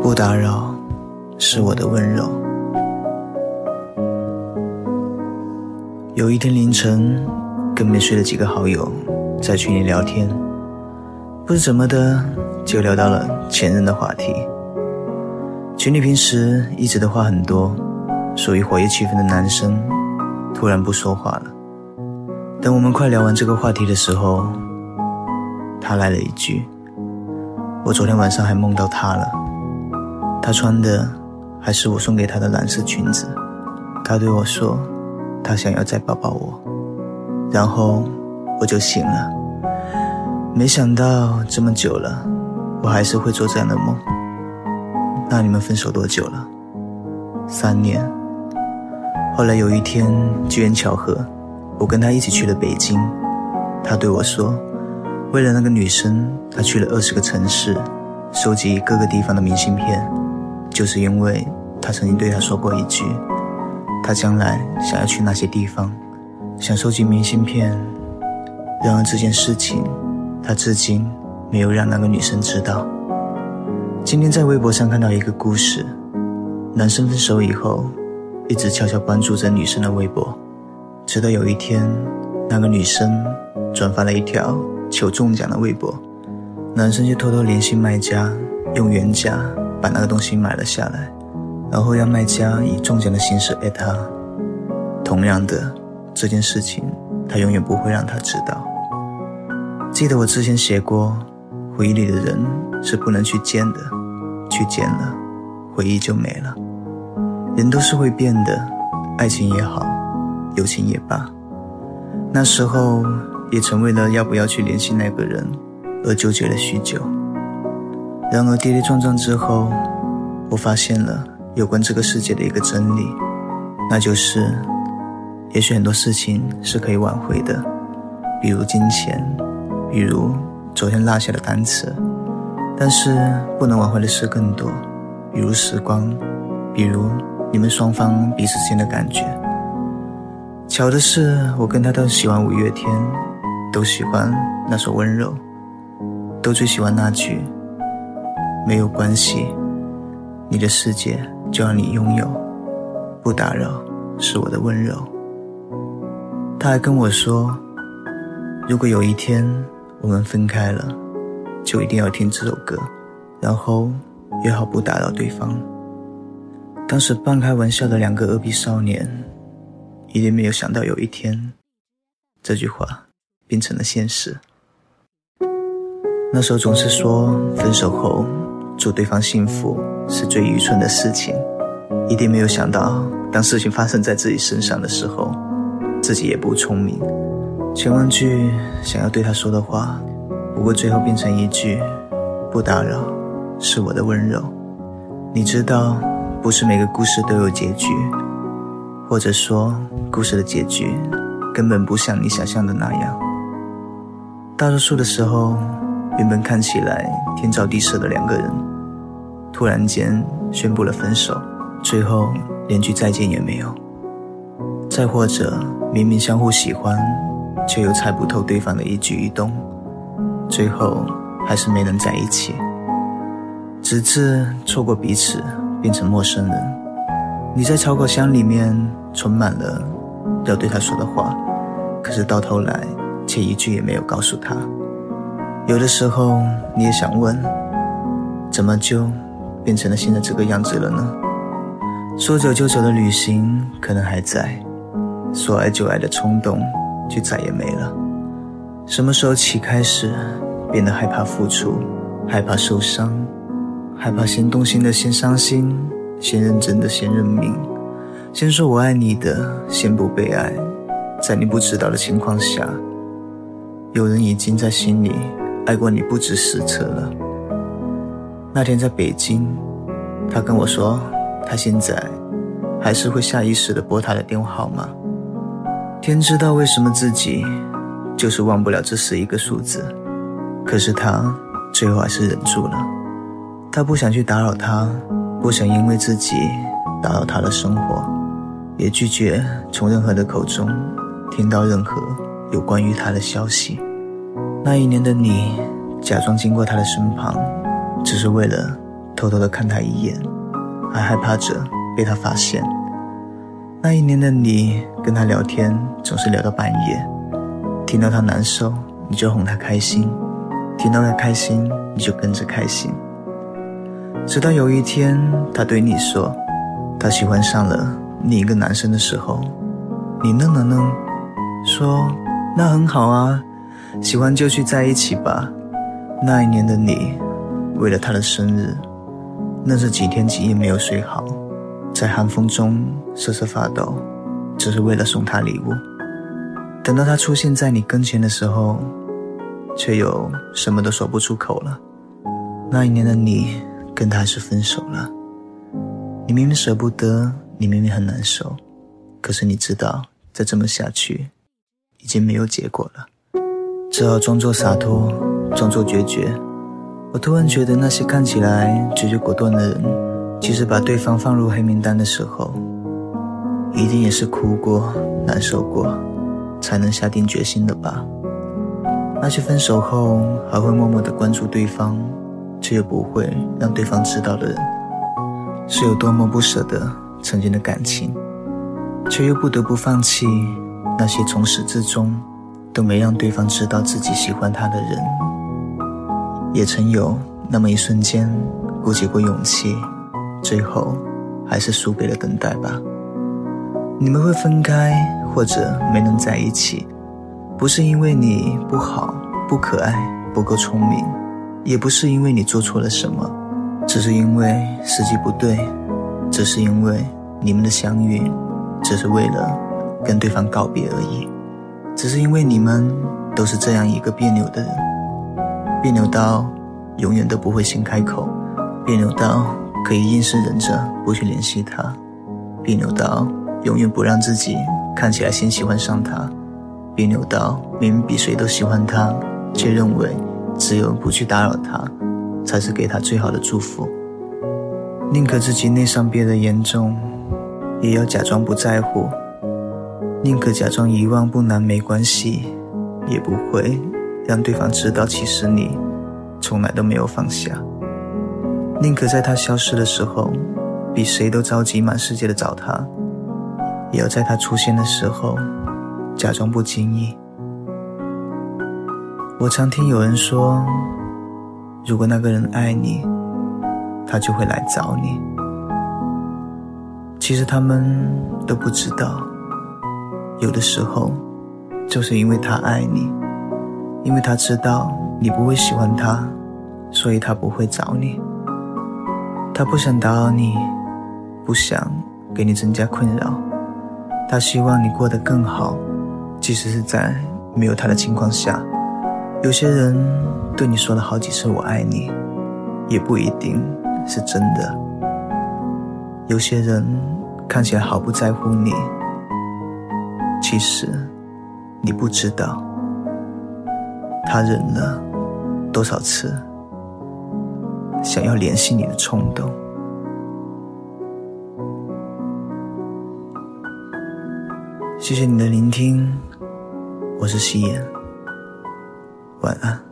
不打扰是我的温柔。有一天凌晨，跟没睡的几个好友在群里聊天，不知怎么的就聊到了前任的话题。群里平时一直的话很多，属于活跃气氛的男生突然不说话了。等我们快聊完这个话题的时候，他来了一句：“我昨天晚上还梦到他了，他穿的还是我送给他的蓝色裙子。他对我说，他想要再抱抱我，然后我就醒了。没想到这么久了，我还是会做这样的梦。那你们分手多久了？三年。后来有一天机缘巧合，我跟他一起去了北京，他对我说。”为了那个女生，他去了二十个城市，收集各个地方的明信片，就是因为他曾经对他说过一句，他将来想要去那些地方，想收集明信片。然而这件事情，他至今没有让那个女生知道。今天在微博上看到一个故事，男生分手以后，一直悄悄关注着女生的微博，直到有一天，那个女生转发了一条。求中奖的微博，男生就偷偷联系卖家，用原价把那个东西买了下来，然后让卖家以中奖的形式艾他。同样的，这件事情他永远不会让他知道。记得我之前写过，回忆里的人是不能去见的，去见了，回忆就没了。人都是会变的，爱情也好，友情也罢，那时候。也曾为了要不要去联系那个人而纠结了许久。然而跌跌撞撞之后，我发现了有关这个世界的一个真理，那就是，也许很多事情是可以挽回的，比如金钱，比如昨天落下的单词，但是不能挽回的事更多，比如时光，比如你们双方彼此间的感觉。巧的是，我跟他都喜欢五月天。都喜欢那首温柔，都最喜欢那句没有关系，你的世界就让你拥有，不打扰是我的温柔。他还跟我说，如果有一天我们分开了，就一定要听这首歌，然后约好不打扰对方。当时半开玩笑的两个二逼少年，一定没有想到有一天，这句话。变成了现实。那时候总是说分手后祝对方幸福是最愚蠢的事情，一定没有想到，当事情发生在自己身上的时候，自己也不聪明。千万句想要对他说的话，不过最后变成一句不打扰是我的温柔。你知道，不是每个故事都有结局，或者说故事的结局根本不像你想象的那样。大多数的时候，原本看起来天造地设的两个人，突然间宣布了分手，最后连句再见也没有。再或者，明明相互喜欢，却又猜不透对方的一举一动，最后还是没能在一起。直至错过彼此，变成陌生人。你在草稿箱里面存满了要对他说的话，可是到头来。却一句也没有告诉他。有的时候你也想问，怎么就变成了现在这个样子了呢？说走就走的旅行可能还在，说爱就爱的冲动就再也没了。什么时候起开始变得害怕付出，害怕受伤，害怕先动心的先伤心，先认真的先认命，先说我爱你的先不被爱，在你不知道的情况下。有人已经在心里爱过你不止十次了。那天在北京，他跟我说，他现在还是会下意识的拨他的电话号码。天知道为什么自己就是忘不了这十一个数字，可是他最后还是忍住了。他不想去打扰他，不想因为自己打扰他的生活，也拒绝从任何的口中听到任何。有关于他的消息。那一年的你，假装经过他的身旁，只是为了偷偷的看他一眼，还害怕着被他发现。那一年的你跟他聊天总是聊到半夜，听到他难受你就哄他开心，听到他开心你就跟着开心。直到有一天他对你说他喜欢上了另一个男生的时候，你愣了愣，说那很好啊，喜欢就去在一起吧。那一年的你，为了他的生日，那是几天几夜没有睡好，在寒风中瑟瑟发抖，只是为了送他礼物。等到他出现在你跟前的时候，却又什么都说不出口了。那一年的你，跟他是分手了。你明明舍不得，你明明很难受，可是你知道，再这么下去，已经没有结果了，只好装作洒脱。装作决绝，我突然觉得那些看起来决绝果断的人，其实把对方放入黑名单的时候，一定也是哭过、难受过，才能下定决心的吧。那些分手后还会默默的关注对方，却又不会让对方知道的人，是有多么不舍得曾经的感情，却又不得不放弃那些从始至终都没让对方知道自己喜欢他的人。也曾有那么一瞬间，鼓起过勇气，最后还是输给了等待吧。你们会分开，或者没能在一起，不是因为你不好、不可爱、不够聪明，也不是因为你做错了什么，只是因为时机不对，只是因为你们的相遇，只是为了跟对方告别而已，只是因为你们都是这样一个别扭的人。别扭到永远都不会先开口，别扭到可以硬是忍着不去联系他，别扭到永远不让自己看起来先喜欢上他，别扭到明明比谁都喜欢他，却认为只有不去打扰他，才是给他最好的祝福。宁可自己内伤憋得严重，也要假装不在乎；宁可假装遗忘不难没关系，也不会。让对方知道，其实你从来都没有放下。宁可在他消失的时候，比谁都着急，满世界的找他，也要在他出现的时候，假装不经意。我常听有人说，如果那个人爱你，他就会来找你。其实他们都不知道，有的时候，就是因为他爱你。因为他知道你不会喜欢他，所以他不会找你。他不想打扰你，不想给你增加困扰。他希望你过得更好，即使是在没有他的情况下。有些人对你说了好几次“我爱你”，也不一定是真的。有些人看起来毫不在乎你，其实你不知道。他忍了多少次想要联系你的冲动？谢谢你的聆听，我是夕颜，晚安。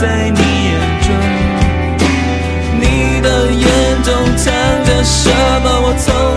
在你眼中你的眼中藏着什么？我从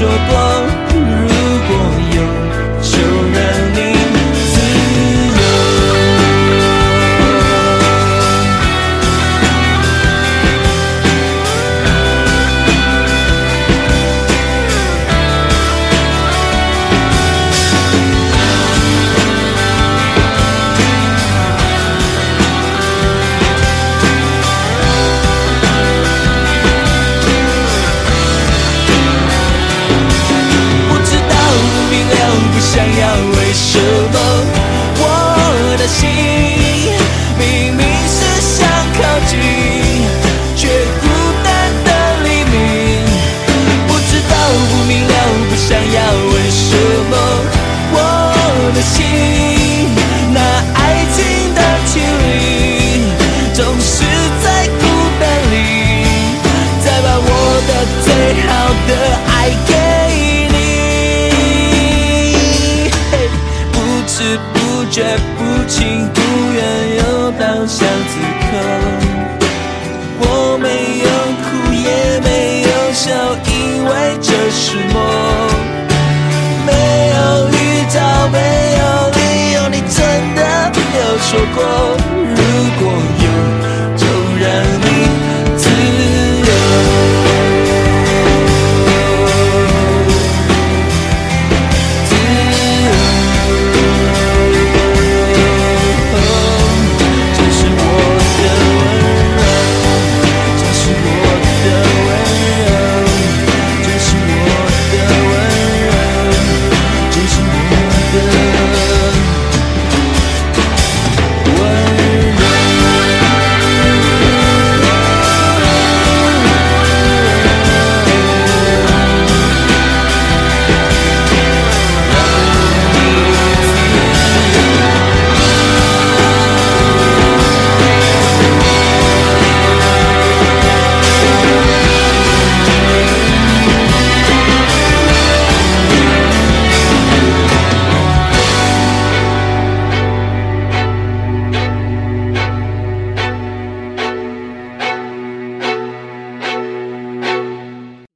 说过？因为这是梦，没有预兆，没有理由，你真的没有错过。如果有。